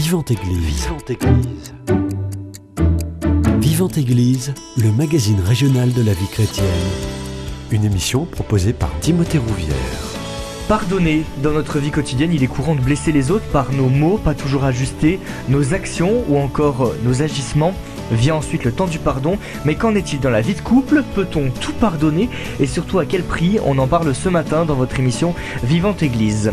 Vivante Église. Vivante Église. Vivante Église, le magazine régional de la vie chrétienne. Une émission proposée par Timothée Rouvière. Pardonner, dans notre vie quotidienne, il est courant de blesser les autres par nos mots pas toujours ajustés, nos actions ou encore euh, nos agissements. Vient ensuite le temps du pardon, mais qu'en est-il dans la vie de couple? Peut-on tout pardonner? Et surtout à quel prix? On en parle ce matin dans votre émission Vivante Église.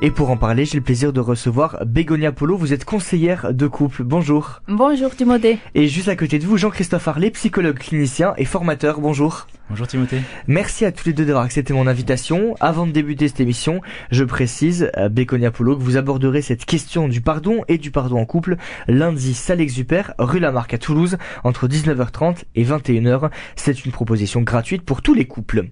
Et pour en parler, j'ai le plaisir de recevoir Bégonia Polo. Vous êtes conseillère de couple. Bonjour. Bonjour Timothée. Et juste à côté de vous, Jean-Christophe Harley, psychologue clinicien et formateur. Bonjour. Bonjour Timothée. Merci à tous les deux d'avoir accepté mon invitation. Avant de débuter cette émission, je précise, à Béconia Polo, que vous aborderez cette question du pardon et du pardon en couple lundi, salle Exupère, rue Lamarck à Toulouse, entre 19h30 et 21h. C'est une proposition gratuite pour tous les couples.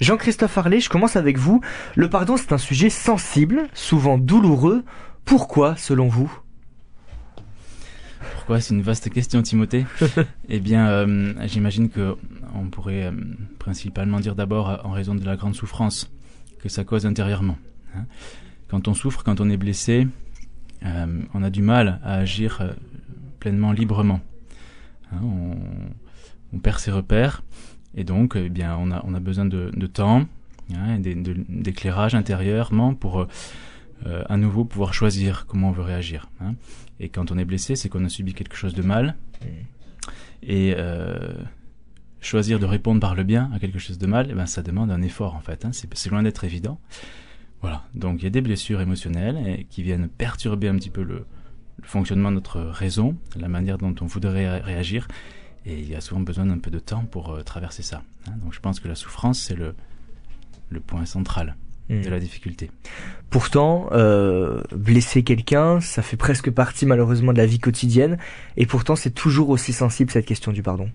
Jean-Christophe Harley, je commence avec vous. Le pardon, c'est un sujet sensible, souvent douloureux. Pourquoi, selon vous pourquoi C'est une vaste question, Timothée. eh bien, euh, j'imagine que on pourrait euh, principalement dire d'abord euh, en raison de la grande souffrance que ça cause intérieurement. Hein. Quand on souffre, quand on est blessé, on a du mal à agir pleinement librement. Hein. on, perd ses repères et donc, eh bien, on a, on a besoin de, temps, hein, d'éclairage intérieurement pour à nouveau pouvoir choisir comment on veut réagir. Hein. Et quand on est blessé, c'est qu'on a subi quelque chose de mal. Et euh, choisir de répondre par le bien à quelque chose de mal, eh ben, ça demande un effort en fait. Hein. C'est loin d'être évident. Voilà. Donc il y a des blessures émotionnelles et, qui viennent perturber un petit peu le, fonctionnement de notre raison, la manière dont on voudrait réagir. Et il y a souvent besoin d'un peu de temps pour euh, traverser ça. Hein. Donc je pense que la souffrance, c'est le, le point central de la difficulté. Pourtant, euh, blesser quelqu'un, ça fait presque partie malheureusement de la vie quotidienne, et pourtant c'est toujours aussi sensible cette question du pardon.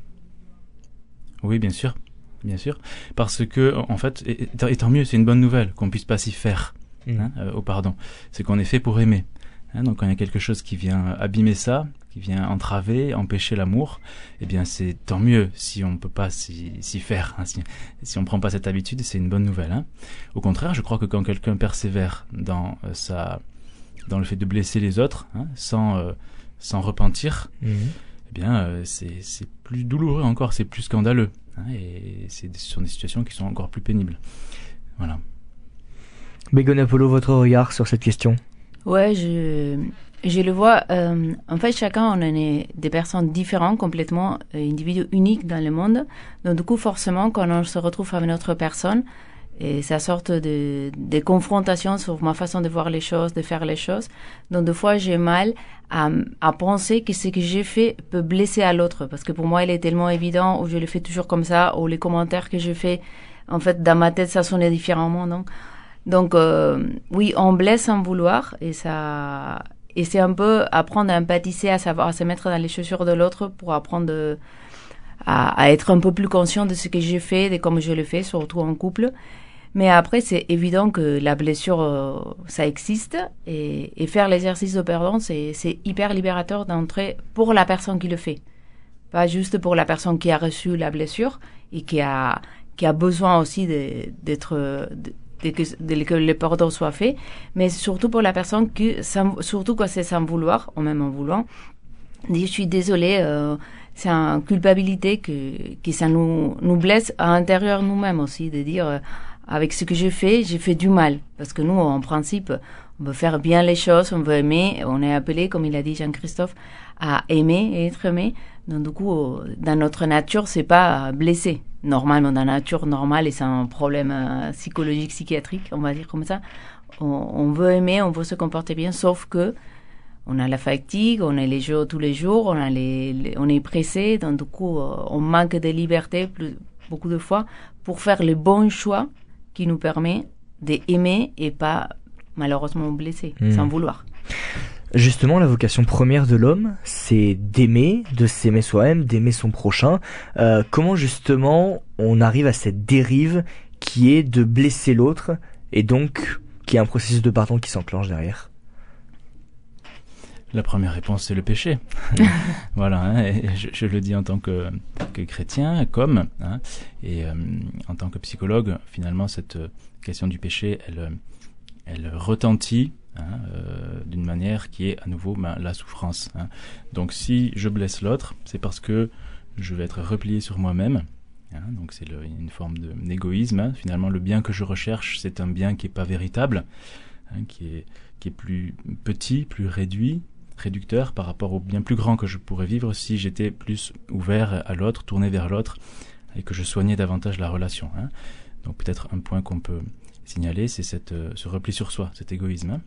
Oui, bien sûr, bien sûr, parce que en fait, et, tant mieux, c'est une bonne nouvelle qu'on puisse pas s'y faire mmh. hein, euh, au pardon. C'est qu'on est fait pour aimer. Hein, donc quand il y a quelque chose qui vient abîmer ça, qui vient entraver, empêcher l'amour, eh bien c'est tant mieux si on peut pas s'y faire. Hein, si, si on prend pas cette habitude, c'est une bonne nouvelle. Hein. Au contraire, je crois que quand quelqu'un persévère dans euh, sa, dans le fait de blesser les autres, hein, sans euh, sans repentir, mhm. eh bien euh, c'est plus douloureux encore, c'est plus scandaleux, hein, et c'est ce sont des situations qui sont encore plus pénibles. Voilà. Bégon Apollo, votre regard sur cette question? Ouais, je, je le vois. Euh, en fait, chacun, on est des personnes différentes, complètement euh, individus uniques dans le monde. Donc, du coup, forcément, quand on se retrouve avec une autre personne, et ça sorte de, de confrontations sur ma façon de voir les choses, de faire les choses. Donc, des fois, j'ai mal à, à penser que ce que j'ai fait peut blesser à l'autre. Parce que pour moi, il est tellement évident, ou je le fais toujours comme ça, ou les commentaires que je fais, en fait, dans ma tête, ça sonne différemment. Donc, donc euh, oui, on blesse sans vouloir et ça et c'est un peu apprendre à empathiser, à savoir se mettre dans les chaussures de l'autre pour apprendre à, être un peu plus conscient de ce que j'ai fait, de comment je le fais, surtout en couple. Mais après, c'est évident que la blessure, euh, ça existe et, faire l'exercice de pardon, c'est hyper libérateur d'entrer pour la personne qui le fait, pas juste pour la personne qui a reçu la blessure et qui a besoin aussi d'être de que, que le pardon soit fait, mais surtout pour la personne qui, surtout quand c'est sans vouloir, ou même en voulant, dit je suis désolée, euh, c'est une culpabilité que, que ça nous, nous blesse à l'intérieur nous-mêmes aussi, de dire euh, avec ce que j'ai fait, j'ai fait du mal. Parce que nous, en principe, on veut faire bien les choses, on veut aimer, on est appelé, comme il a dit Jean-Christophe, à aimer et être aimé. Donc du coup, dans notre nature, c'est pas blesser normalement dans la nature normale et c'est un problème euh, psychologique, psychiatrique, on va dire comme ça. On, veut aimer, on veut se comporter bien, sauf que on a la fatigue, on a les jeux tous les jours, on, les, est pressé, donc du coup, euh, on manque de liberté beaucoup de fois pour faire le bon choix qui nous permet d'aimer et pas malheureusement blesser, hmm. sans vouloir. Justement, la vocation première de l'homme, c'est d'aimer, de s'aimer soi-même, d'aimer son prochain. Euh, comment justement on arrive à cette dérive qui est de blesser l'autre et donc qui est un processus de pardon qui s'enclenche derrière? La première réponse, c'est le péché. voilà, hein, et je, je, le dis en tant que, que chrétien, comme, hein, et euh, en tant que psychologue, finalement, cette question du péché, elle, elle retentit hein, euh, d'une manière qui est à nouveau ben, la souffrance. Hein. Donc si je blesse l'autre, c'est parce que je vais être replié sur moi-même. Hein, donc c'est une forme d'égoïsme. Finalement, le bien que je recherche, c'est un bien qui n'est pas véritable, qui, est, qui est plus petit, plus réduit, réducteur par rapport au bien plus grand que je pourrais vivre si j'étais plus ouvert à l'autre, tourné vers l'autre, et que je soignais davantage la relation. Donc peut-être un point qu'on peut signaler, c'est cette, euh, ce repli sur soi, cet égoïsme, hein,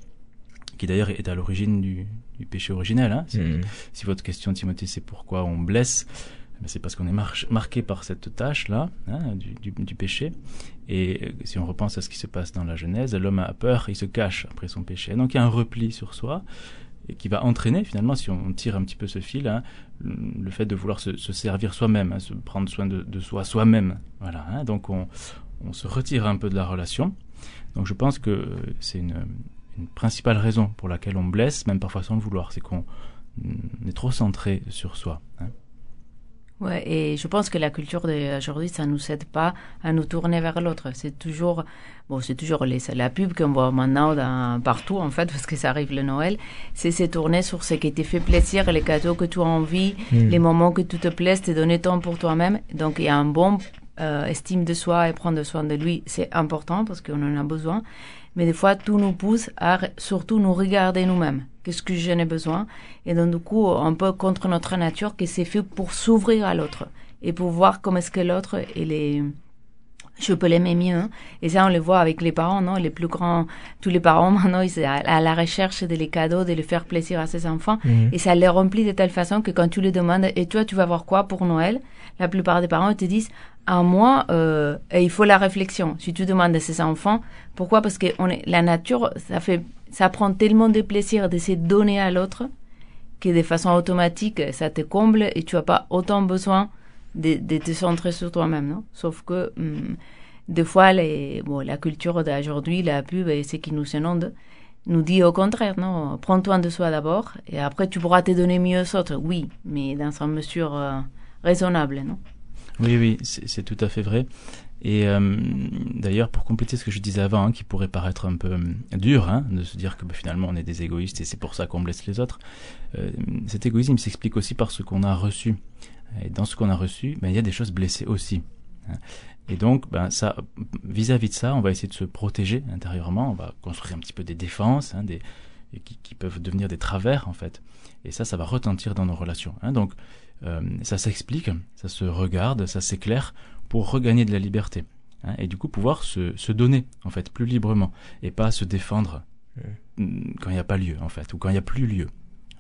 qui d'ailleurs est à l'origine du, du, péché originel. Hein. Si, mmh. si, votre question, Timothée, c'est pourquoi on blesse, eh c'est parce qu'on est mar marqué par cette tâche-là, hein, du, du, du, péché. Et euh, si on repense à ce qui se passe dans la Genèse, l'homme a peur, il se cache après son péché. Donc il y a un repli sur soi et qui va entraîner finalement, si on tire un petit peu ce fil, hein, le fait de vouloir se, se servir soi-même, hein, se prendre soin de, de soi soi-même. Voilà. Donc on, on se retire un peu de la relation. Donc je pense que c'est une, une, principale raison pour laquelle on blesse, même parfois sans le vouloir, c'est qu'on est trop centré sur soi. Hein. Ouais, et je pense que la culture d'aujourd'hui, ça nous aide pas à nous tourner vers l'autre. C'est toujours, bon, c'est toujours les, la pub qu'on voit maintenant dans, partout, en fait, parce que ça arrive le Noël. C'est se tourner sur ce qui te fait plaisir, les cadeaux que tu as envie, mm. les moments que tu te plaises, te donner temps pour toi-même. Donc, il y a un bon euh, estime de soi et prendre soin de lui, c'est important parce qu'on en a besoin. Mais des fois, tout nous pousse à surtout nous regarder nous-mêmes. Qu'est-ce que j'en ai besoin? Et donc, du coup, un peu contre notre nature, que c'est fait pour s'ouvrir à l'autre et pour voir comment est-ce que l'autre, il est je peux l'aimer mieux. Hein. Et ça, on le voit avec les parents, non? Les plus grands, tous les parents maintenant, ils sont à la recherche des cadeaux, de les faire plaisir à ses enfants. Mmh. Et ça les remplit de telle façon que quand tu les demandes, et toi, tu vas voir quoi pour Noël? La plupart des parents te disent, à moi, euh, il faut la réflexion. Si tu demandes à ses enfants, pourquoi? Parce que on est, la nature, ça fait, ça prend tellement de plaisir de se donner à l'autre que de façon automatique, ça te comble et tu n'as pas autant besoin de, te centrer sur toi-même, non? Sauf que hum, des fois, les, bon, la culture d'aujourd'hui, la pub et ce qui nous inonde, nous dit au contraire, non? Prends toi de soi d'abord et après tu pourras te donner mieux aux autres. Oui, mais dans une mesure euh, raisonnable, non? Oui, oui, c'est tout à fait vrai. Et euh, d'ailleurs, pour compléter ce que je disais avant, hein, qui pourrait paraître un peu euh, dur, hein, de se dire que bah, finalement on est des égoïstes et c'est pour ça qu'on blesse les autres, euh, cet égoïsme s'explique aussi par ce qu'on a reçu. Et dans ce qu'on a reçu, ben, il y a des choses blessées aussi. Hein. Et donc, ben, ça, vis-à-vis -vis de ça, on va essayer de se protéger intérieurement, on va construire un petit peu des défenses, hein, des, qui, qui, peuvent devenir des travers en fait. Et ça, ça va retentir dans nos relations. Hein. Donc, euh, ça s'explique, ça se regarde, ça s'éclaire pour regagner de la liberté. Hein, et du coup pouvoir se, se, donner en fait plus librement et pas se défendre mmh. quand il n'y a pas lieu en fait ou quand il n'y a plus lieu.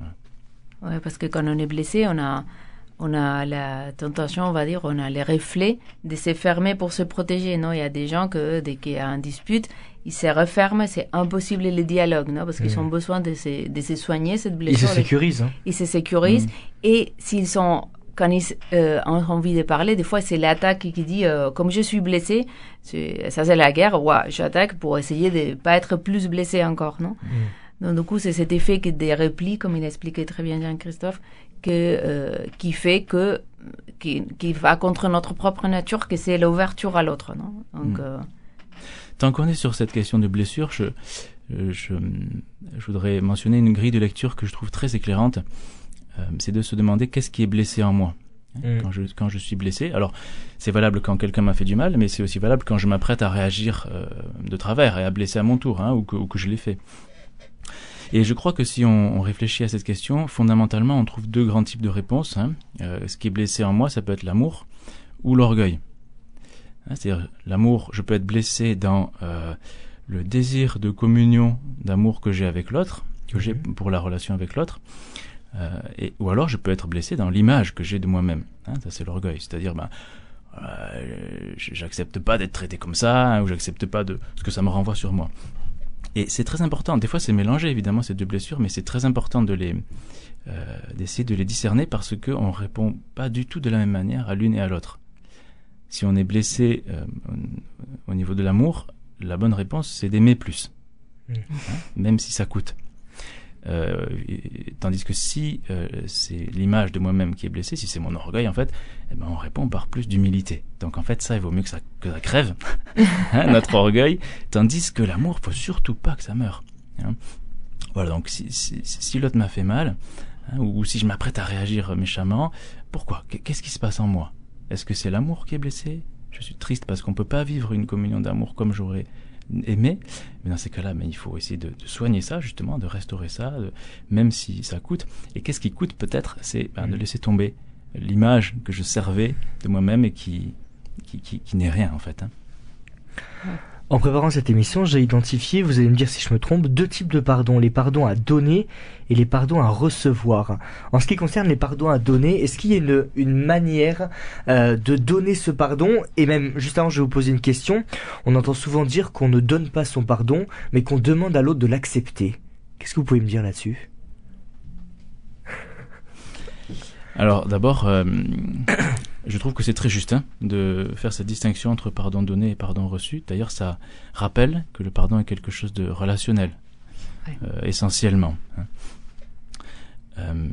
Ouais. ouais, parce que quand on est blessé, on a on a la tentation, on va dire, on a les reflets de se fermer pour se protéger. Non, il y a des gens que dès qu'il y a un dispute, ils se referment, c'est impossible le dialogue, non, parce qu'ils ont besoin de se, de se soigner cette blessure. Ils se sécurisent. Hein. Ils se sécurisent mmh. et s'ils sont quand ils euh, ont envie de parler, des fois c'est l'attaque qui dit euh, comme je suis blessé, ça c'est la guerre, ouais, j'attaque pour essayer de pas être plus blessé encore, non? Mmh. Donc du coup c'est cet effet que des replis, comme il expliquait très bien Jean-Christophe, que, euh, qui fait que qui, qui, va contre notre propre nature, que c'est l'ouverture à l'autre. Non? Donc, mm. euh... Tant qu'on est sur cette question de blessure, je, je, je, voudrais mentionner une grille de lecture que je trouve très éclairante. Euh, c'est de se demander qu'est-ce qui est blessé en moi. Mm. Quand, je, quand je suis blessé, alors c'est valable quand quelqu'un m'a fait du mal, mais c'est aussi valable quand je m'apprête à réagir euh, de travers et à blesser à mon tour, hein, ou, que, ou que je l'ai fait. Et je crois que si on, on, réfléchit à cette question, fondamentalement, on trouve deux grands types de réponses. Hein. Euh, ce qui est blessé en moi, ça peut être l'amour ou l'orgueil. Hein, C'est-à-dire l'amour, je peux être blessé dans euh, le désir de communion, d'amour que j'ai avec l'autre, que j'ai pour la relation avec l'autre. Euh, et, ou alors je peux être blessé dans l'image que j'ai de moi-même. Hein, ça c'est l'orgueil. C'est-à-dire, ben, euh, j'accepte pas d'être traité comme ça, hein, ou j'accepte pas de ce que ça me renvoie sur moi. Et c'est très important. Des fois, c'est mélangé évidemment ces deux blessures, mais c'est très important de les euh, d'essayer de les discerner parce que on répond pas du tout de la même manière à l'une et à l'autre. Si on est blessé euh, au niveau de l'amour, la bonne réponse c'est d'aimer plus, mmh. hein, même si ça coûte. Euh, tandis que si euh, c'est l'image de moi-même qui est blessée, si c'est mon orgueil, en fait, eh ben, on répond par plus d'humilité. Donc en fait, ça, il vaut mieux que ça, que ça crève, hein, notre orgueil, tandis que l'amour, faut surtout pas que ça meure. Hein. Voilà, donc si, si, si l'autre m'a fait mal, hein, ou, si je m'apprête à réagir méchamment, pourquoi? Qu'est-ce qui se passe en moi? Est-ce que c'est l'amour qui est blessé? Je suis triste parce qu'on peut pas vivre une communion d'amour comme j'aurais aimé. Mais dans ces cas-là, mais il faut essayer de, de, soigner ça, justement, de restaurer ça, de, même si ça coûte. Et qu'est-ce qui coûte peut-être C'est ben, de mm. laisser tomber l'image que je servais de moi-même et qui, qui, qui, qui n'est rien, en fait. Hein. En préparant cette émission, j'ai identifié, vous allez me dire si je me trompe, deux types de pardons. Les pardons à donner et les pardons à recevoir. En ce qui concerne les pardons à donner, est-ce qu'il y a une, une manière euh, de donner ce pardon? Et même, juste avant, je vais vous poser une question. On entend souvent dire qu'on ne donne pas son pardon, mais qu'on demande à l'autre de l'accepter. Qu'est-ce que vous pouvez me dire là-dessus? Alors d'abord, euh, je trouve que c'est très juste hein, de faire cette distinction entre pardon donné et pardon reçu. D'ailleurs, ça rappelle que le pardon est quelque chose de relationnel, ouais. euh, essentiellement. Hein. Euh,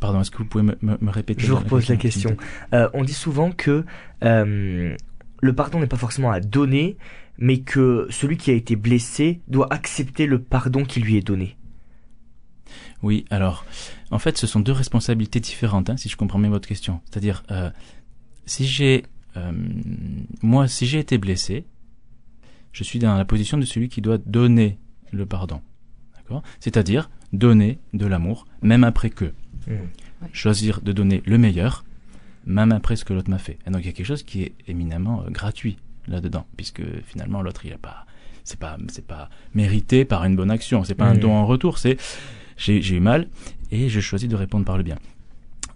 pardon, est-ce que vous pouvez me, me, me répéter Je vous repose la question. Euh, on dit souvent que euh, le pardon n'est pas forcément à donner, mais que celui qui a été blessé doit accepter le pardon qui lui est donné. Oui, alors, en fait, ce sont deux responsabilités différentes, hein, si je comprends bien votre question. C'est-à-dire, euh, si j'ai, euh, moi, si j'ai été blessé, je suis dans la position de celui qui doit donner le pardon. D'accord? C'est-à-dire donner de l'amour, même après que. Mmh. Choisir de donner le meilleur, même après ce que l'autre m'a fait. Et donc, il y a quelque chose qui est éminemment euh, gratuit là-dedans, puisque finalement, l'autre, il a pas, c'est pas, c'est pas mérité par une bonne action, c'est pas mmh. un don en retour, c'est, j'ai eu mal et je choisis de répondre par le bien.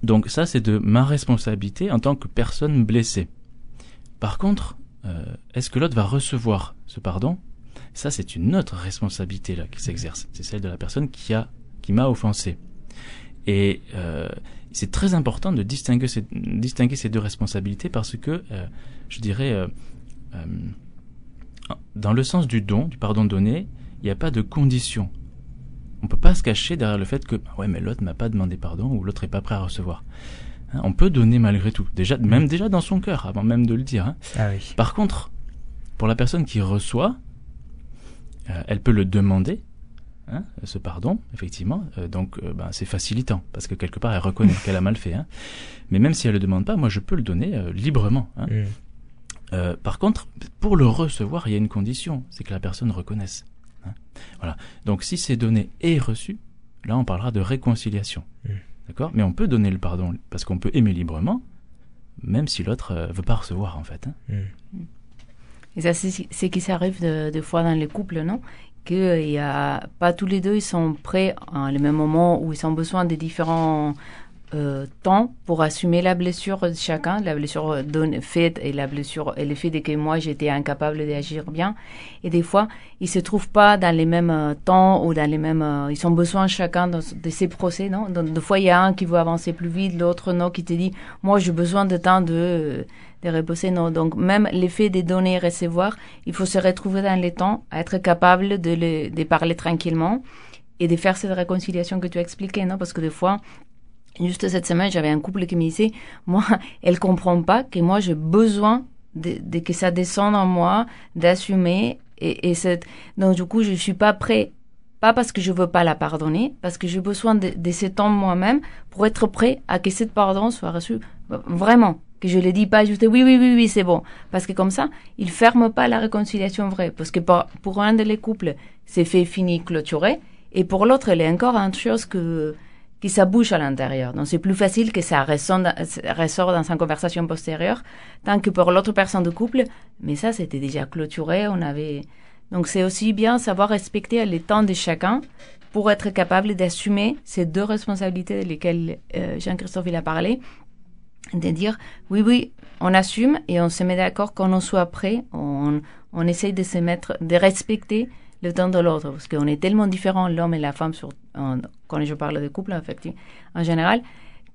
Donc ça, c'est de ma responsabilité en tant que personne blessée. Par contre, euh, est-ce que l'autre va recevoir ce pardon? Ça, c'est une autre responsabilité là qui s'exerce. C'est celle de la personne qui a qui m'a offensé. Et euh, c'est très important de distinguer ces, deux responsabilités parce que, euh, je dirais, dans le sens du don, du pardon donné, il n'y a pas de condition on peut pas se cacher derrière le fait que ouais mais l'autre m'a pas demandé pardon ou l'autre est pas prêt à recevoir. Hein, on peut donner malgré tout, déjà mmh. même déjà dans son cœur avant même de le dire. Hein. Ah oui. Par contre, pour la personne qui reçoit, euh, elle peut le demander. Hein, ce pardon, effectivement, euh, donc euh, ben, c'est facilitant parce que quelque part elle reconnaît qu'elle a mal fait. Mais même si elle le demande pas, moi je peux le donner librement. Mmh. par contre, pour le recevoir, il y a une condition, c'est que la personne reconnaisse. Hein voilà. Donc si c'est donné et reçu, là on parlera de réconciliation. Mmh. D'accord? Mais on peut donner le pardon parce qu'on peut aimer librement, même si l'autre euh, veut pas recevoir en fait. Hein mmh. Et ça, c'est ce qui s'arrive de, de, fois dans les couples, non? Qu'il euh, y a pas tous les deux, ils sont prêts à le même moment où ils ont besoin de différents euh, temps pour assumer la blessure de chacun, la blessure faite et la blessure et le fait que moi j'étais incapable d'agir bien. Et des fois, ils se trouvent pas dans les mêmes euh, temps ou dans les mêmes. Euh, ils ont besoin chacun de, de ces procès, non? Donc, Des fois, il y a un qui veut avancer plus vite, l'autre non, qui te dit moi j'ai besoin de temps de de reposer, non. Donc même l'effet de donner et recevoir, il faut se retrouver dans les temps, être capable de, le, de parler tranquillement et de faire cette réconciliation que tu as expliqué, non? Parce que des fois, Juste cette semaine, j'avais un couple qui me disait, moi, elle comprend pas que moi, j'ai besoin de, de, que ça descende en moi, d'assumer. Et, et cette... donc, du coup, je suis pas prêt. Pas parce que je veux pas la pardonner, parce que j'ai besoin de, de ce temps moi-même pour être prêt à que cette pardon soit reçue vraiment. Que je ne dis pas juste oui, oui, oui, oui, c'est bon. Parce que comme ça, il ferme pas la réconciliation vraie. Parce que pour, pour un des couples, c'est fait, fini, clôturé. Et pour l'autre, elle est encore une chose que, que ça bouge à l'intérieur. Donc c'est plus facile que ça ressort dans une conversation postérieure, tant que pour l'autre personne de couple, mais ça c'était déjà clôturé, on avait... Donc c'est aussi bien savoir respecter les temps de chacun pour être capable d'assumer ces deux responsabilités lesquelles euh, Jean-Christophe il a parlé, de dire oui, oui, on assume et on se met d'accord quand on soit prêt, on, on essaye de se mettre, de respecter le temps de l'autre, parce qu'on est tellement différents, l'homme et la femme, sur, quand je parle de couple, effectivement, en général,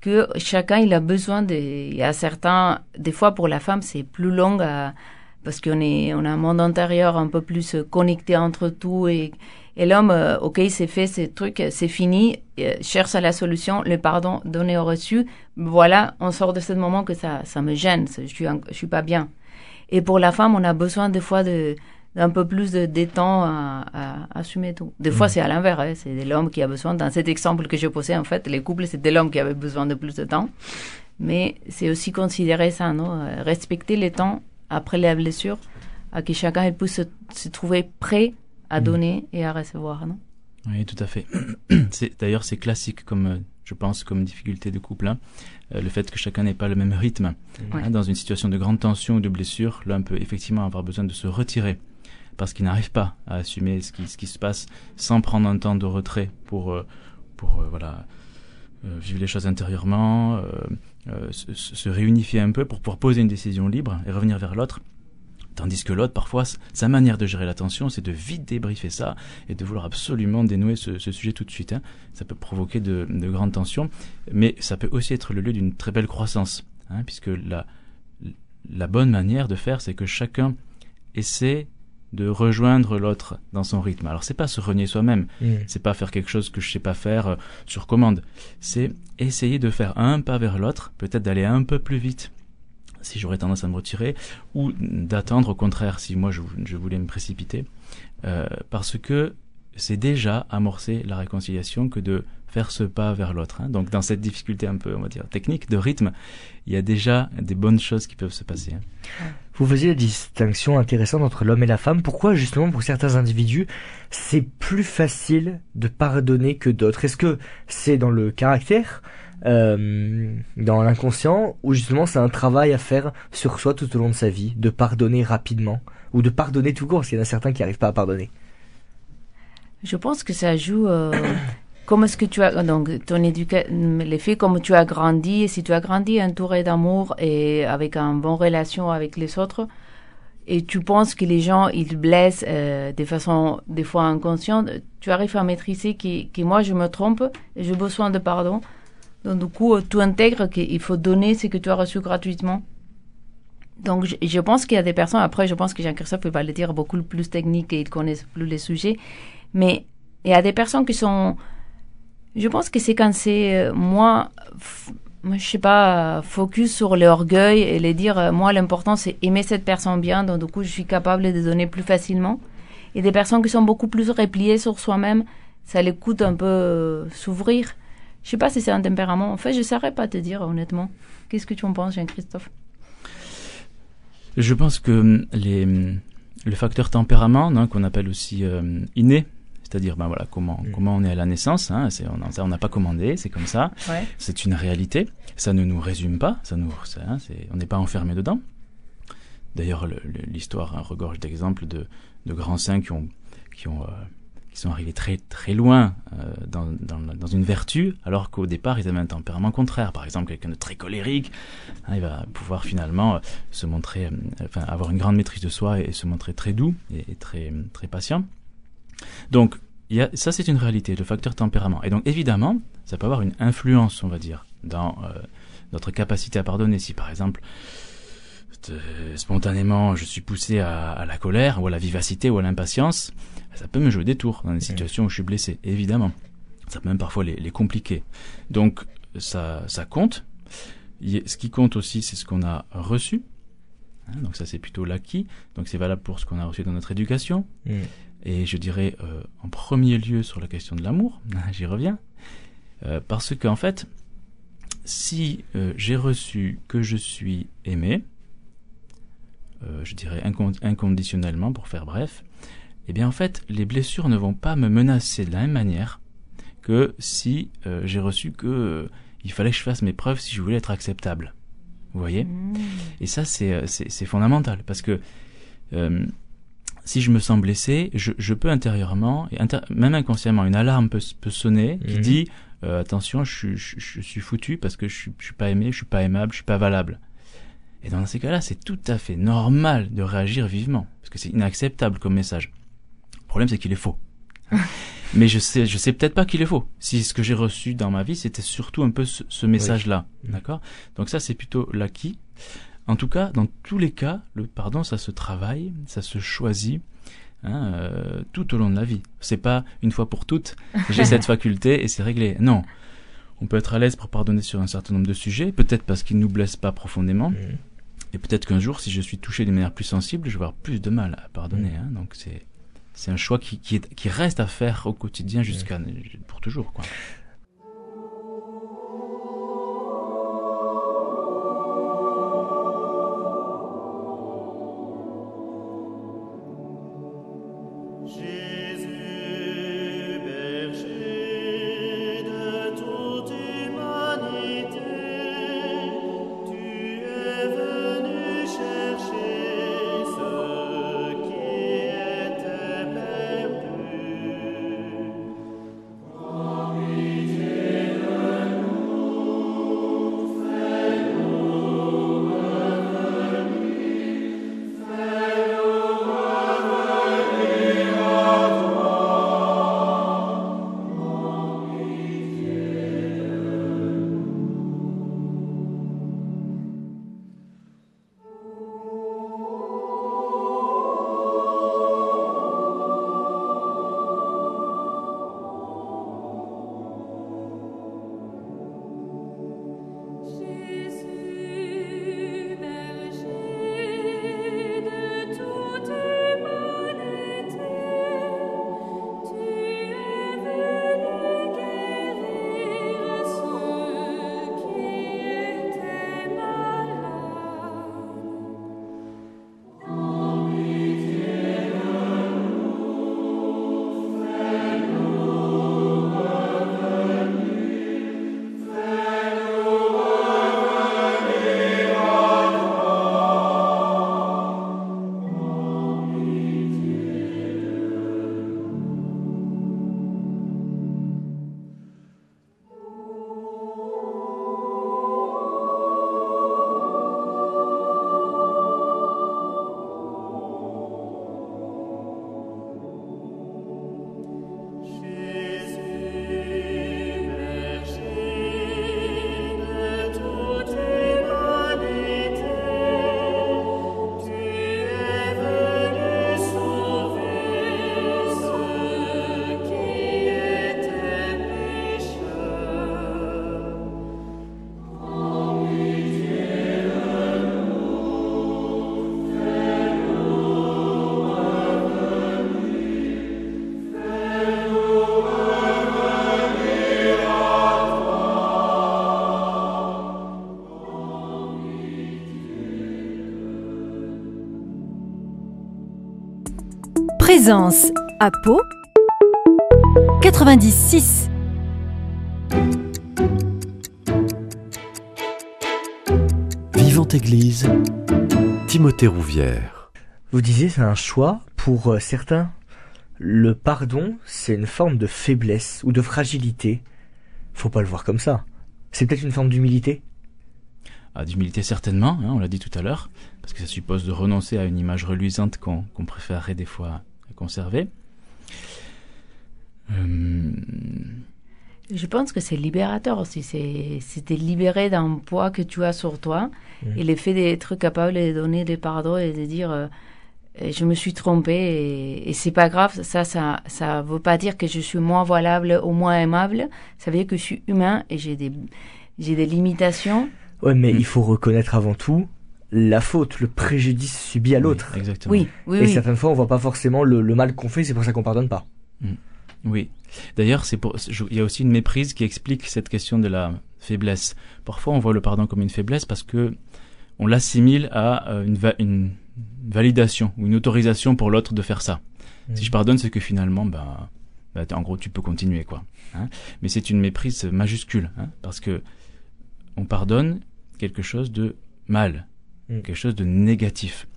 que chacun, il a besoin de, il y a certains, des fois pour la femme, c'est plus long parce qu'on est, on a un monde intérieur un peu plus connecté entre tout et, Et l'homme, euh, ok, c'est fait, c'est truc, c'est fini, euh, cherche à la solution, le pardon donné au reçu. Voilà, on sort de ce moment que ça, ça me gêne, je suis, je suis pas bien. Et pour la femme, on a besoin des fois de d'un peu plus de, temps à, à, assumer tout. Des fois, mm. c'est à l'inverse, hein, c'est l'homme qui a besoin. Dans cet exemple que je posais, en fait, les couples, c'était l'homme qui avait besoin de plus de temps. Mais c'est aussi considérer ça, non euh, Respecter les temps après la blessure, à que chacun puisse se, se trouver prêt à mm. donner et à recevoir, non? Oui, tout à fait. D'ailleurs, c'est classique comme, euh, je pense, comme difficulté de couple. Hein. Euh, le fait que chacun n'ait pas le même rythme. Hein, dans une situation de grande tension ou de blessure, l'un peut effectivement avoir besoin de se retirer parce qu'il n'arrive pas à assumer ce qui, se passe sans prendre un temps de retrait pour, euh, pour voilà, vivre les choses intérieurement, se, réunifier un peu pour pouvoir poser une décision libre et revenir vers l'autre. Tandis que l'autre, parfois, sa manière de gérer l'attention, c'est de vite débriefer ça et de vouloir absolument dénouer ce, sujet tout de suite. Hein. Ça peut provoquer de, grandes tensions, mais ça peut aussi être le lieu d'une très belle croissance, hein, puisque la bonne manière de faire, c'est que chacun essaie de rejoindre l'autre dans son rythme. Alors c'est pas se renier soi-même, mmh. c'est pas faire quelque chose que je sais pas faire euh, sur commande. C'est essayer de faire un pas vers l'autre, peut-être d'aller un peu plus vite si j'aurais tendance à me retirer, ou d'attendre au contraire si moi je, voulais me précipiter, euh, parce que c'est déjà amorcer la réconciliation que de faire ce pas vers l'autre. Hein. Donc dans cette difficulté un peu, on va dire, technique, de rythme, il y a déjà des bonnes choses qui peuvent se passer. Hein. Vous faisiez la distinction intéressante entre l'homme et la femme. Pourquoi justement pour certains individus, c'est plus facile de pardonner que d'autres? Est-ce que c'est dans le caractère euh, dans l'inconscient, ou justement c'est un travail à faire sur soi tout au long de sa vie, de pardonner rapidement, ou de pardonner tout court, parce qu'il y en a certains qui n'arrivent pas à pardonner? Je pense que ça joue euh, comment est-ce que tu as donc ton éducation, l'effet comme tu as grandi, et si tu as grandi entouré d'amour et avec une bonne relation avec les autres, et tu penses que les gens ils blessent euh, de façon des fois inconsciente, tu arrives à maîtriser que, moi je me trompe j'ai besoin de pardon donc, du coup, tu intègres qu'il faut donner ce que tu as reçu gratuitement. Donc, je, pense qu'il y a des personnes, après, je pense que Jean-Christophe va le dire beaucoup plus technique et il connaît plus les sujets, mais il y a des personnes qui sont, je pense que c'est quand c'est, euh, moi, moi, je sais pas, focus sur l'orgueil et les dire, euh, moi, l'important, c'est aimer cette personne bien, donc du coup, je suis capable de donner plus facilement. Et des personnes qui sont beaucoup plus repliées sur soi-même, ça les coûte un peu euh, s'ouvrir. Je sais pas si c'est un tempérament. En fait, je ne saurais pas te dire honnêtement. Qu'est-ce que tu en penses, Jean-Christophe? Je pense que hum, les, hum, le facteur tempérament, hein, qu'on appelle aussi inné, c'est-à-dire ben voilà comment mm. comment on est à la naissance, hein, on n'a pas commandé, c'est comme ça, c'est une réalité. Ça ne nous résume pas, ça nous, hein, on n'est pas enfermé dedans. D'ailleurs, l'histoire regorge d'exemples de, de grands saints qui ont qui ont euh, qui sont arrivés très très loin euh, dans, dans, dans, une vertu, alors qu'au départ ils avaient un tempérament contraire. Par exemple, quelqu'un de très colérique, hein, il va pouvoir finalement euh, se montrer, enfin avoir une grande maîtrise de soi et, se montrer très doux et, très très patient. Donc il y a, ça c'est une réalité, le facteur tempérament. Et donc évidemment, ça peut avoir une influence, on va dire, dans notre capacité à pardonner. Si par exemple spontanément je suis poussé à, à, la colère ou à la vivacité ou à l'impatience, ça peut me jouer des tours dans des situations où je suis blessé, évidemment. Ça peut même parfois les, les compliquer. Donc ça, ça compte. Ce qui compte aussi, c'est ce qu'on a reçu. Hein, donc ça, c'est plutôt l'acquis. Donc c'est valable pour ce qu'on a reçu dans notre éducation. Mm. Et je dirais euh, en premier lieu sur la question de l'amour. J'y reviens. Euh, parce qu'en fait, si euh, j'ai reçu que je suis aimé, euh, je dirais inconditionnellement pour faire bref, eh bien en fait, les blessures ne vont pas me menacer de la même manière que si j'ai reçu que il fallait que je fasse mes preuves si je voulais être acceptable. Vous voyez? Mmh. Et ça, c'est, c'est, fondamental parce que si je me sens blessé, je, je peux intérieurement, et même inconsciemment, une alarme peut, peut sonner qui mmh. dit attention, je, je, je, suis foutu parce que je, suis, je suis pas aimé, je suis pas aimable, je suis pas valable. Et dans ces cas-là, c'est tout à fait normal de réagir vivement, parce que c'est inacceptable comme message. Le problème, c'est qu'il est faux. Mais je sais, je sais peut-être pas qu'il est faux. Si ce que j'ai reçu dans ma vie, c'était surtout un peu ce, message-là, d'accord? Donc ça, c'est plutôt l'acquis. En tout cas, dans tous les cas, le pardon, ça se travaille, ça se choisit. hein, euh, tout au long de la vie. C'est pas une fois pour toutes, j'ai cette faculté et c'est réglé. Non. On peut être à l'aise pour pardonner sur un certain nombre de sujets, peut-être parce qu'ils nous blessent pas profondément. Mmh. Et peut-être qu'un jour, si je suis touché d'une manière plus sensible, je vais avoir plus de mal à pardonner. Hein. Donc c'est c'est un choix qui, qui, est- qui reste à faire au quotidien jusqu'à pour toujours. Quoi. Présence à Pau 96. Vivante Église, Timothée Rouvière. Vous disiez c'est un choix pour euh, certains. Le pardon, c'est une forme de faiblesse ou de fragilité. Faut pas le voir comme ça. C'est peut-être une forme d'humilité? Ah, d'humilité certainement, hein, on l'a dit tout à l'heure, parce que ça suppose de renoncer à une image reluisante qu'on qu'on préférerait des fois conserver. Euh, Je pense que c'est libérateur aussi. C'est c'est te libérer d'un poids que tu as sur toi. Mhm. Et le fait d'être capable de donner des pardons et de dire euh, je me suis trompé et, et c'est pas grave. Ça, ça, ça veut pas dire que je suis moins valable ou moins aimable. Ça veut dire que je suis humain et j'ai des, j'ai des limitations. Ouais, mais Mm. il faut reconnaître avant tout la faute, le préjudice subi à l'autre. oui, exactement. Oui, oui, Et oui. certaines fois, on voit pas forcément le, le mal qu'on fait, c'est pour ça qu'on pardonne pas. Oui. D'ailleurs, c'est pour, il y a aussi une méprise qui explique cette question de la faiblesse. Parfois, on voit le pardon comme une faiblesse parce que on l'assimile à euh, une, va- une validation ou une autorisation pour l'autre de faire ça. Si je pardonne, c'est que finalement, bah, bah, en gros, tu peux continuer, quoi. hein. Mais c'est une méprise majuscule, hein, parce que on pardonne quelque chose de mal, Mm. quelque chose de négatif.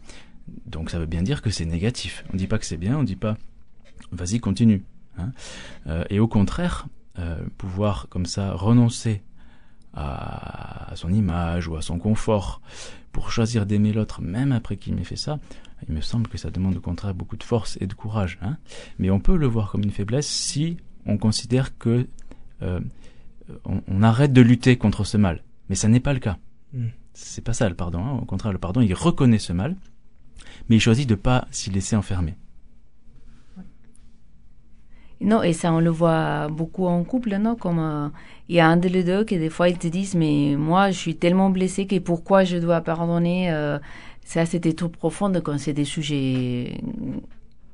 Donc ça veut bien dire que c'est négatif. On dit pas que c'est bien, on dit pas vas-y continue. hein. Euh, et au contraire, euh, pouvoir comme ça renoncer à, à son image ou à son confort pour choisir d'aimer l'autre même après qu'il m'ait fait ça, il me semble que ça demande au contraire beaucoup de force et de courage. Hein. Mais on peut le voir comme une faiblesse si on considère que euh, on, on arrête de lutter contre ce mal. Mais ça n'est pas le cas. Mm. C'est pas ça le pardon. hein. Au contraire, le pardon, il reconnaît ce mal, mais il choisit de pas s'y laisser enfermer. Non, et ça, on le voit beaucoup en couple, non Comme euh, il y a un de les deux qui, des fois, ils te disent, mais moi, je suis tellement blessé que pourquoi je dois pardonner euh, Ça, c'était trop profond quand c'est des sujets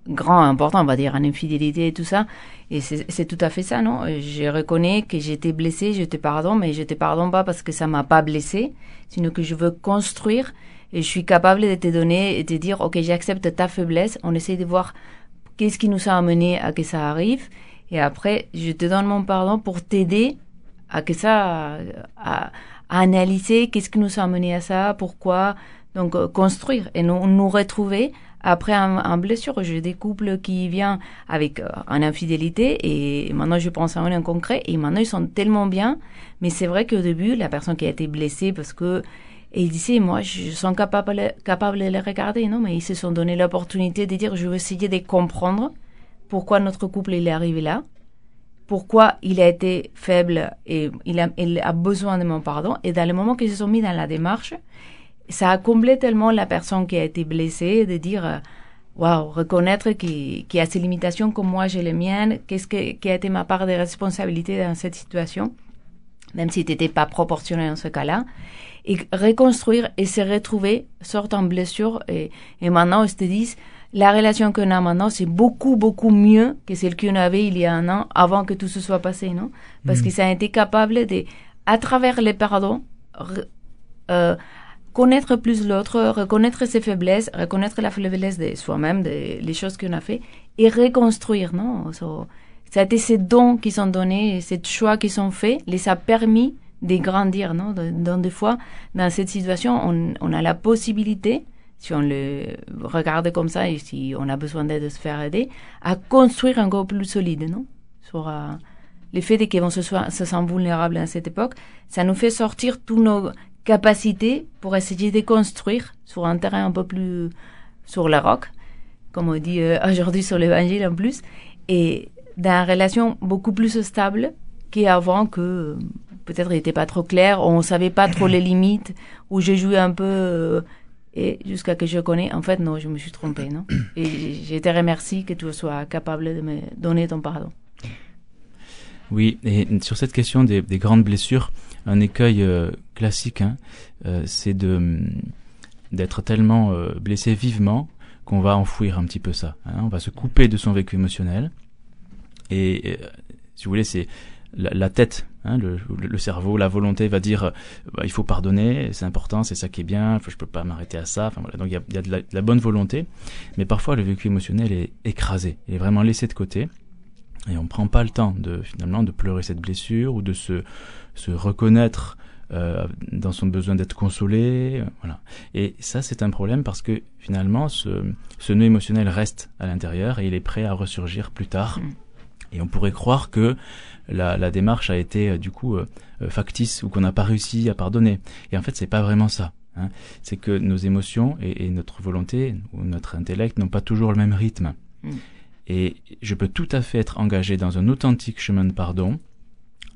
grands, importants, on va dire, en infidélité et tout ça. Et c'est tout à fait ça, non? Je reconnais que j'étais blessé, je te pardonne, mais je te pardonne pas parce que ça m'a pas blessé, sinon que je veux construire et je suis capable de te donner et de dire, ok, j'accepte ta faiblesse, on essaie de voir qu'est-ce qui nous a amené à que ça arrive, et après, je te donne mon pardon pour t'aider à que ça, à, à analyser qu'est-ce qui nous a amené à ça, pourquoi, donc euh, construire et nous, nous retrouver après un, blessure. J'ai des couples qui viennent avec euh, une infidélité et maintenant je pense à un en concret et maintenant ils sont tellement bien, mais c'est vrai qu'au début, la personne qui a été blessée parce que et il disait, moi, je suis capable, capable de les regarder, non? Mais ils se sont donné l'opportunité de dire, je vais essayer de comprendre pourquoi notre couple est arrivé là, pourquoi il a été faible et il a, il a besoin de mon pardon. Et dans le moment qu'ils se sont mis dans la démarche, ça a comblé tellement la personne qui a été blessée de dire, euh, waouh, reconnaître qu'il y a ses limitations comme moi j'ai les miennes, qu'est-ce que, qui a été ma part de responsabilité dans cette situation, même si n'étais pas proportionné dans ce cas-là et reconstruire et se retrouver, sortent en blessure et, et maintenant ils te disent la relation qu'on a maintenant c'est beaucoup beaucoup mieux que celle qu'on avait il y a un an avant que tout ce soit passé non? Parce Mhm. qu'ils ont été capables de à travers les pardons euh, connaître plus l'autre reconnaître ses faiblesses reconnaître la faiblesse de soi-même de les choses qu'on a fait et reconstruire non? So, ça a été ces dons qui sont donnés, ces choix qui sont faits, les a permis de grandir, non? De- Donc des fois, dans cette situation, on, a la possibilité, si on le regarde comme ça et si on a besoin d'aide de se faire aider, à construire encore plus solide, non? Sur euh, le fait de qu'on se, se sent vulnérable à cette époque, ça nous fait sortir toutes nos capacités pour essayer de construire sur un terrain un peu plus sur la roc, comme on dit euh, aujourd'hui sur l'évangile en plus, et dans une relation beaucoup plus stable qu'avant que euh, peut-être il n'était pas trop clair, on savait pas trop les limites, ou j'ai joué un peu euh, et jusqu'à que je connais, en fait non, je me suis trompée, non Et je te remercie que tu sois capable de me donner ton pardon. Oui, et sur cette question des, des grandes blessures, un écueil euh, classique, hein, euh, c'est hum, d'être tellement euh, blessé vivement qu'on va enfouir un petit peu ça. hein. on va se couper de son vécu émotionnel. Et euh, si vous voulez, c'est la, la tête, hein, le, cerveau, la volonté va dire euh, bah, il faut pardonner, c'est important, c'est ça qui est bien, je peux pas m'arrêter à ça. Donc il y a, y a de, la, de la bonne volonté, mais parfois le vécu émotionnel est écrasé, il est vraiment laissé de côté. Et on prend pas le temps de finalement de pleurer cette blessure ou de se se reconnaître euh, dans son besoin d'être consolé, euh, voilà. Et ça c'est un problème parce que finalement ce ce nœud émotionnel reste à l'intérieur et il est prêt à ressurgir plus tard. Mm. Et on pourrait croire que la, la démarche a été euh, du coup euh, factice ou qu'on n'a pas réussi à pardonner. Et en fait c'est pas vraiment ça. Hein. C'est que nos émotions et, et notre volonté ou notre intellect n'ont pas toujours le même rythme. Mm. Et je peux tout à fait être engagé dans un authentique chemin de pardon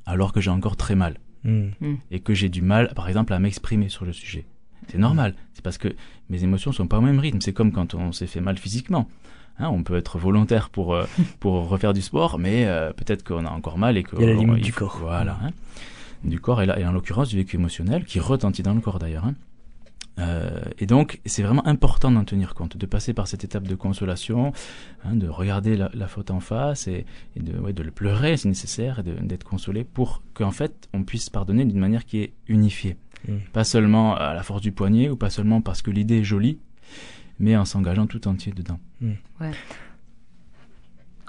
alors que j'ai encore très mal Hmm. et que j'ai du mal, par exemple, à m'exprimer sur le sujet. C'est normal. C'est parce que mes émotions sont pas au même rythme. C'est comme quand on s'est fait mal physiquement. Hein, on peut être volontaire pour euh, pour refaire du sport, mais euh, peut-être qu'on a encore mal et que Il y a la limite du faut- corps. Voilà. hein. Du corps et là et en l'occurrence du vécu émotionnel qui retentit dans le corps d'ailleurs. hein. Euh, et donc, c'est vraiment important d'en tenir compte, de passer par cette étape de consolation, hein, de regarder la, la faute en face et, et de, ouais, de le pleurer si nécessaire, et d'être consolé pour qu'en fait on puisse pardonner d'une manière qui est unifiée. Mm. Pas seulement à la force du poignet ou pas seulement parce que l'idée est jolie, mais en s'engageant tout entier dedans.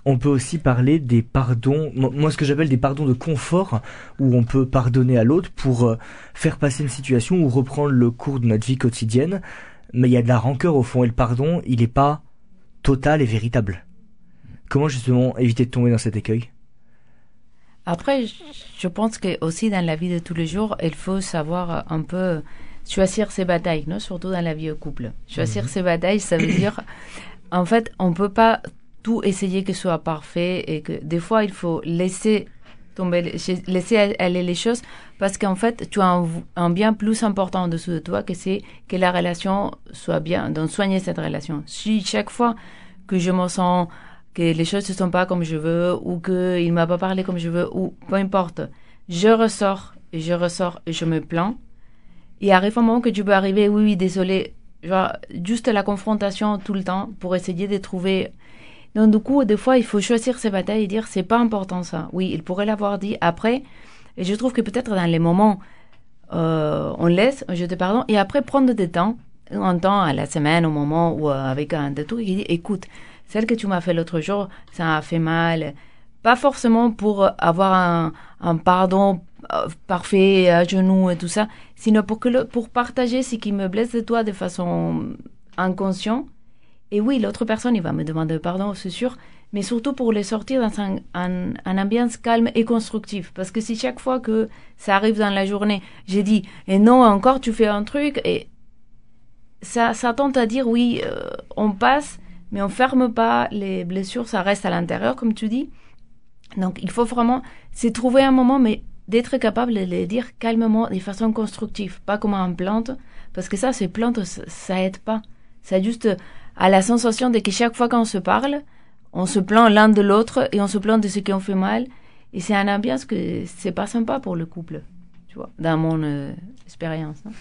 On peut aussi parler des pardons, mo- moi ce que j'appelle des pardons de confort, où on peut pardonner à l'autre pour euh, faire passer une situation ou reprendre le cours de notre vie quotidienne, mais il y a de la rancœur au fond et le pardon, il n'est pas total et véritable. Comment justement éviter de tomber dans cet écueil? Après, je- pense que aussi dans la vie de tous les jours, il faut savoir un peu choisir ses batailles, non? Surtout dans la vie au couple. Choisir ses batailles, ça veut dire, en fait, on peut pas tout essayer que ce soit parfait et que des fois, il faut laisser tomber, laisser aller les choses parce qu'en fait, tu as un, bien plus important en dessous de toi que c'est que la relation soit bien, donc soigner cette relation. Si chaque fois que je me sens que les choses ne sont pas comme je veux ou qu'il m'a pas parlé comme je veux ou peu importe. Je ressors et je ressors et je me plains. Il arrive un moment que tu peux arriver, oui, oui, désolé, juste la confrontation tout le temps pour essayer de trouver. Donc, du coup, des fois, il faut choisir ses batailles et dire, c'est pas important ça. Oui, il pourrait l'avoir dit après. Et je trouve que peut-être dans les moments, euh, on laisse, je te pardonne, et après prendre des temps, un temps à la semaine, au moment où, euh, avec un tout, il dit, écoute, celle que tu m'as fait l'autre jour, ça m'a fait mal. Pas forcément pour avoir un, un pardon euh, parfait à genoux et tout ça, sinon pour, que le, pour partager ce qui me blesse de toi de façon inconsciente. Et oui, l'autre personne, il va me demander pardon, c'est sûr, mais surtout pour les sortir dans un, ambiance calme et constructif. Parce que si chaque fois que ça arrive dans la journée, j'ai dit, et non, encore tu fais un truc, et ça, ça tente à dire, oui, euh, on passe, mais on ferme pas les blessures, ça reste à l'intérieur, comme tu dis. Donc, il faut vraiment, c'est trouver un moment, mais d'être capable de les dire calmement, de façon constructive, pas comme un plante, parce que ça, ces plantes, ça, ça aide pas. C'est juste à la sensation de que chaque fois qu'on se parle, on se plaint l'un de l'autre et on se plaint de ce qu'on fait mal. Et c'est un ambiance que c'est pas sympa pour le couple, tu vois, dans mon euh, expérience. hein.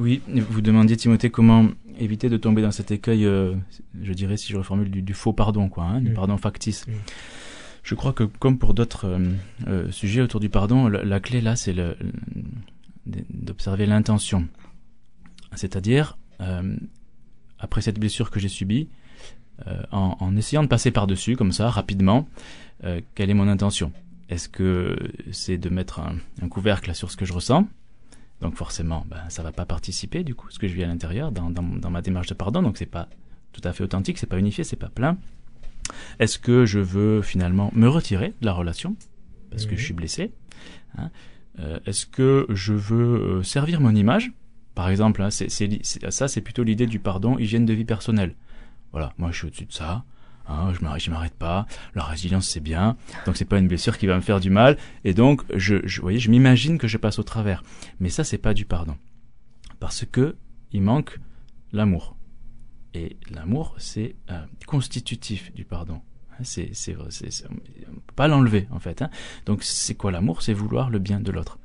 Oui, vous demandiez Timothée comment éviter de tomber dans cet écueil, euh, je dirais si je reformule, du, du faux pardon, quoi, hein, du pardon factice. Je crois que comme pour d'autres euh, euh, sujets autour du pardon, la, la clé là, c'est d'observer l'intention. C'est-à-dire, euh, après cette blessure que j'ai subie, euh, en, en essayant de passer par-dessus, comme ça, rapidement, euh, quelle est mon intention? Est-ce que c'est de mettre un, un couvercle sur ce que je ressens? Donc forcément, ben, ça va pas participer du coup, ce que je vis à l'intérieur dans, dans, dans ma démarche de pardon. Donc c'est pas tout à fait authentique, c'est pas unifié, c'est pas plein. Est-ce que je veux finalement me retirer de la relation? Parce que Mhm. je suis blessé hein Euh, Est-ce que je veux servir mon image? Par exemple, hein, c'est, ça c'est plutôt l'idée du pardon, hygiène de vie personnelle. Voilà, moi je suis au-dessus de ça. Hein, je m'arrête, m'arrête pas. La résilience c'est bien, donc c'est pas une blessure qui va me faire du mal. Et donc, je, je, voyez, je m'imagine que je passe au travers. Mais ça, c'est pas du pardon. Parce que il manque l'amour. Et l'amour, c'est euh, constitutif du pardon. Hein, C'est, c'est, c'est, c'est- on peut pas l'enlever, en fait. hein. Donc, c'est quoi l'amour? C'est vouloir le bien de l'autre.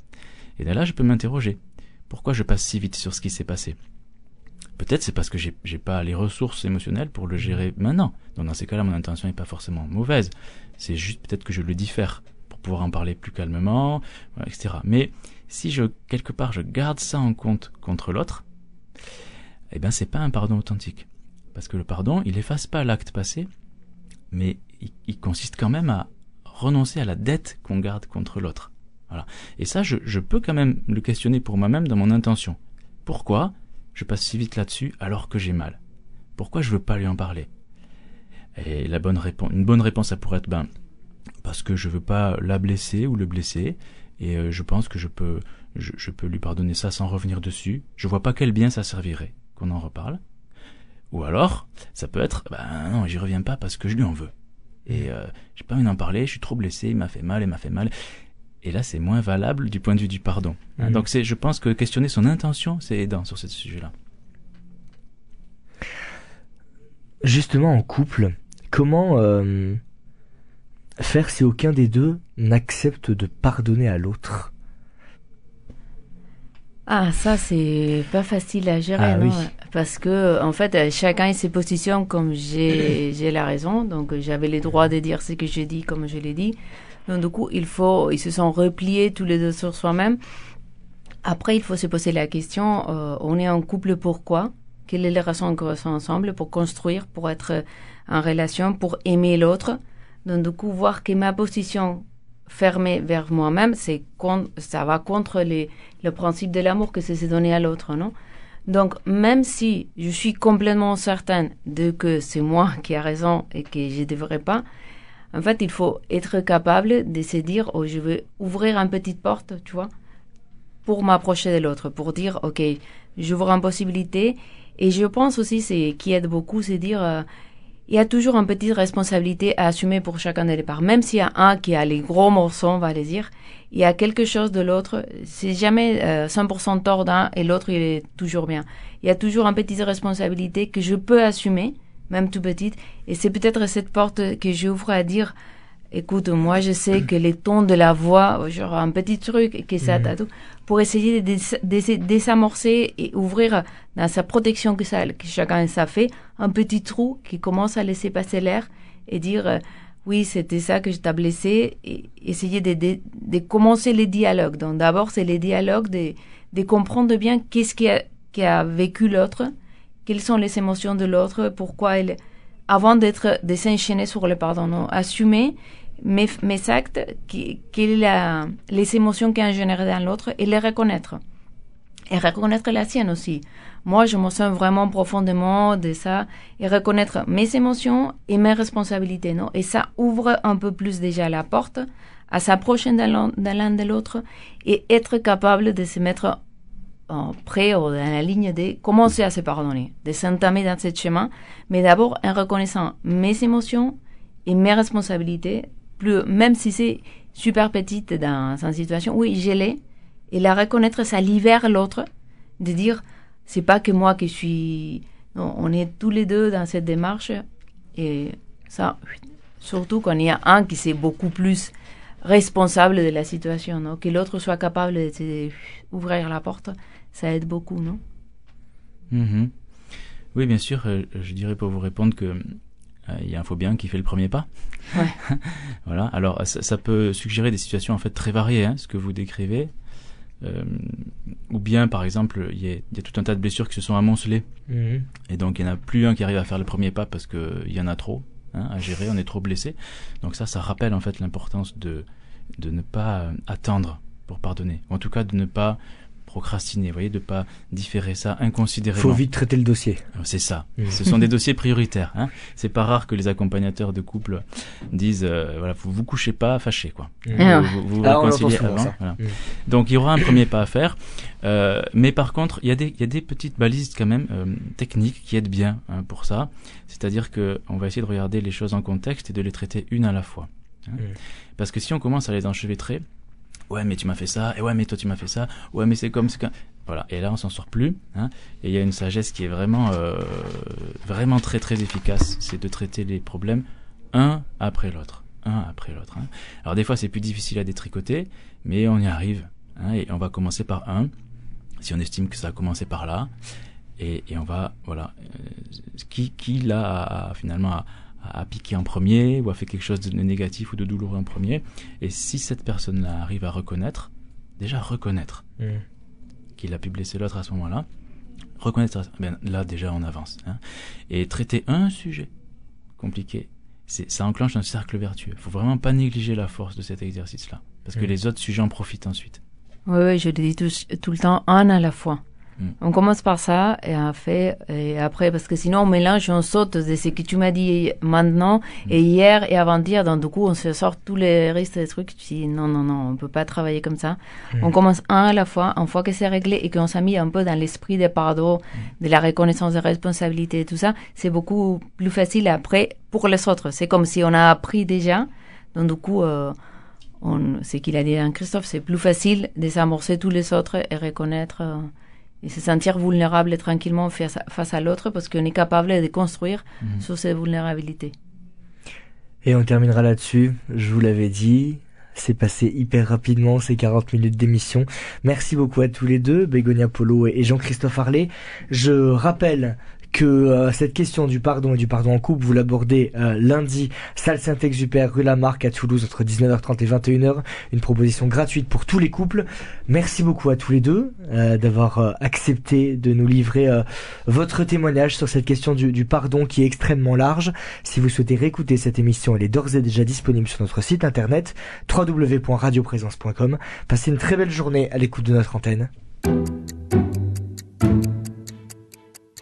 Et là, je peux m'interroger. Pourquoi je passe si vite sur ce qui s'est passé? Peut-être c'est parce que j'ai, pas les ressources émotionnelles pour le gérer maintenant. Donc, dans ces cas-là, mon intention n'est pas forcément mauvaise. C'est juste peut-être que je le diffère pour pouvoir en parler plus calmement, etc. Mais si je quelque part je garde ça en compte contre l'autre, eh ben c'est pas un pardon authentique. Parce que le pardon, il efface pas l'acte passé, mais il consiste quand même à renoncer à la dette qu'on garde contre l'autre. Et ça, je, peux quand même le questionner pour moi-même dans mon intention. Pourquoi je passe si vite là-dessus alors que j'ai mal? Pourquoi je veux pas lui en parler? Et la bonne réponse, une bonne réponse, ça pourrait être ben parce que je veux pas la blesser ou le blesser, et euh, je pense que je peux, je, je peux lui pardonner ça sans revenir dessus. Je vois pas quel bien ça servirait qu'on en reparle. Ou alors, ça peut être, ben non, j'y reviens pas parce que je lui en veux. Et euh, j'ai pas envie d'en parler, je suis trop blessé, il m'a fait mal, il m'a fait mal. Et là, c'est moins valable du point de vue du pardon. Hein, Mhm. Donc, c'est, je pense que questionner son intention, c'est aidant sur ce sujet-là. Justement, en couple, comment euh, faire si aucun des deux n'accepte de pardonner à l'autre? Ah, ça, c'est pas facile à gérer, Ah, non oui. Parce que, en fait, euh, chacun se positionne comme j'ai j'ai la raison. Donc, j'avais le droit de dire ce que j'ai dit comme je l'ai dit. Donc, du coup, il faut, ils se sont repliés tous les deux sur soi-même. Après, il faut se poser la question, euh, on est en couple pourquoi? Quelle est la raison qu'on ressent ensemble pour construire, pour être en relation, pour aimer l'autre? Donc, du coup, voir que ma position fermée vers moi-même, c'est ça va contre le principe de l'amour que c'est se donner à l'autre, non? Donc, même si je suis complètement certaine de que c'est moi qui a raison et que je ne devrais pas, en fait, il faut être capable de se dire, oh, je vais ouvrir une petite porte, tu vois, pour m'approcher de l'autre, pour dire, ok, j'ouvre une possibilité. Et je pense aussi, c'est qui aide beaucoup, c'est dire, euh, il y a toujours une petite responsabilité à assumer pour chacun des parts. Même s'il y a un qui a les gros morceaux, on va les dire, il y a quelque chose de l'autre. C'est jamais euh, 100% tort d'un et l'autre, il est toujours bien. Il y a toujours une petite responsabilité que je peux assumer, même tout petite. Et c'est peut-être cette porte que j'ouvre à dire, écoute, moi je sais que les tons de la voix, genre un petit truc, que ça, tout, pour essayer de dés- dés- désamorcer et ouvrir dans sa protection que, ça, que chacun ça fait, un petit trou qui commence à laisser passer l'air et dire, euh, oui, c'était ça que je t'ai blessé, et essayer de, de, de commencer les dialogues. Donc d'abord, c'est les dialogues, de, de comprendre bien qu'est-ce qui a, qui a vécu l'autre, quelles sont les émotions de l'autre, pourquoi elle, avant d'être, de s'enchaîner sur le pardon, non, assumer mes, mes actes, qui, les émotions qui ont généré dans l'autre et les reconnaître. Et reconnaître la sienne aussi. Moi, je me sens vraiment profondément de ça et reconnaître mes émotions et mes responsabilités, non? Et ça ouvre un peu plus déjà la porte à s'approcher de l'un de l'autre et être capable de se mettre prêt ou dans la ligne de commencer à se pardonner, de s'entamer dans ce chemin, mais d'abord en reconnaissant mes émotions et mes responsabilités, même si c'est super petite dans une situation, oui, je l'ai, et la reconnaître, ça libère l'autre, de dire, c'est pas que moi qui suis, on est tous les deux dans cette démarche, et ça, surtout quand il y a un qui c'est beaucoup plus responsable de la situation, que l'autre soit capable de, de ouvrir la porte, ça aide beaucoup, non? Mhm. Oui, bien sûr, euh, je dirais pour vous répondre que euh, il y a un faux bien qui fait le premier pas. Ouais. voilà. Alors, ça, ça peut suggérer des situations en fait très variées, hein, ce que vous décrivez. Euh, ou bien, par exemple, il y, a, il y a tout un tas de blessures qui se sont amoncelées, Mhm. et donc il n'y en a plus un qui arrive à faire le premier pas parce que il y en a trop hein, à gérer, on est trop blessé. Donc ça, ça rappelle en fait l'importance de de ne pas attendre pour pardonner, ou en tout cas de ne pas procrastiner, vous voyez, de pas différer ça inconsidérément. Faut vite traiter le dossier. C'est ça. Mhm. Ce sont des dossiers prioritaires. Hein. C'est pas rare que les accompagnateurs de couple disent euh, voilà, vous vous couchez pas fâché quoi. Ah. Vous vous, vous Ah, on réconciliez avant. ça. voilà. Mhm. Donc il y aura un premier pas à faire. Euh, mais par contre, il y a des il y a des petites balises quand même euh, techniques qui aident bien hein, pour ça. C'est-à-dire que on va essayer de regarder les choses en contexte et de les traiter une à la fois. hein. Parce que si on commence à les enchevêtrer, ouais mais tu m'as fait ça, et ouais mais toi tu m'as fait ça, ouais mais c'est comme comme voilà. Et là on s'en sort plus. Hein. Et il y a une sagesse qui est vraiment euh, vraiment très très efficace, c'est de traiter les problèmes un après l'autre, un après l'autre. hein. Alors des fois c'est plus difficile à détricoter, mais on y arrive. hein, et on va commencer par un, si on estime que ça a commencé par là, et, et on va voilà euh, qui qui là a finalement a, a piqué en premier ou a fait quelque chose de négatif ou de douloureux en premier. Et si cette personne-là arrive à reconnaître, déjà reconnaître Mhm. qu'il a pu blesser l'autre à ce moment-là, reconnaître, ben, là déjà on avance. hein. Et traiter un sujet compliqué, c'est, ça enclenche un cercle vertueux. Il faut vraiment pas négliger la force de cet exercice-là, parce que Mm. les autres sujets en profitent ensuite. Oui, oui, je le dis tout, tout le temps, un à la fois. Mm. On commence par ça et, après, et après, parce que sinon on mélange, on saute de ce que tu m'as dit maintenant et hier et avant-hier. Donc du coup, on se sort tous les restes des trucs. Tu dis non, non, non, on peut pas travailler comme ça. Mm. On commence un à la fois, une fois que c'est réglé et qu'on s'est mis un peu dans l'esprit des pardons, de la reconnaissance des responsabilités et tout ça, c'est beaucoup plus facile après pour les autres. C'est comme si on a appris déjà. Donc du coup, euh, on, ce qu'il a dit à Christophe, c'est plus facile de s'amorcer tous les autres et reconnaître euh, et se sentir vulnérable tranquillement face à, face à l'autre parce qu'on est capable de construire Mhm. sur ces vulnérabilités. Et on terminera là-dessus. Je vous l'avais dit. C'est passé hyper rapidement ces 40 minutes d'émission. Merci beaucoup à tous les deux, Bégonia Polo et Jean-Christophe Harlet. Je rappelle que euh, cette question du pardon et du pardon en couple, vous l'abordez euh, lundi, salle Saint-Exupéry, rue Lamarck à Toulouse entre 19h30 et 21h. Une proposition gratuite pour tous les couples. Merci beaucoup à tous les deux euh, d'avoir euh, accepté de nous livrer euh, votre témoignage sur cette question du, du pardon qui est extrêmement large. Si vous souhaitez réécouter cette émission, elle est d'ores et déjà disponible sur notre site internet www.radioprésence.com. Passez une très belle journée à l'écoute de notre antenne.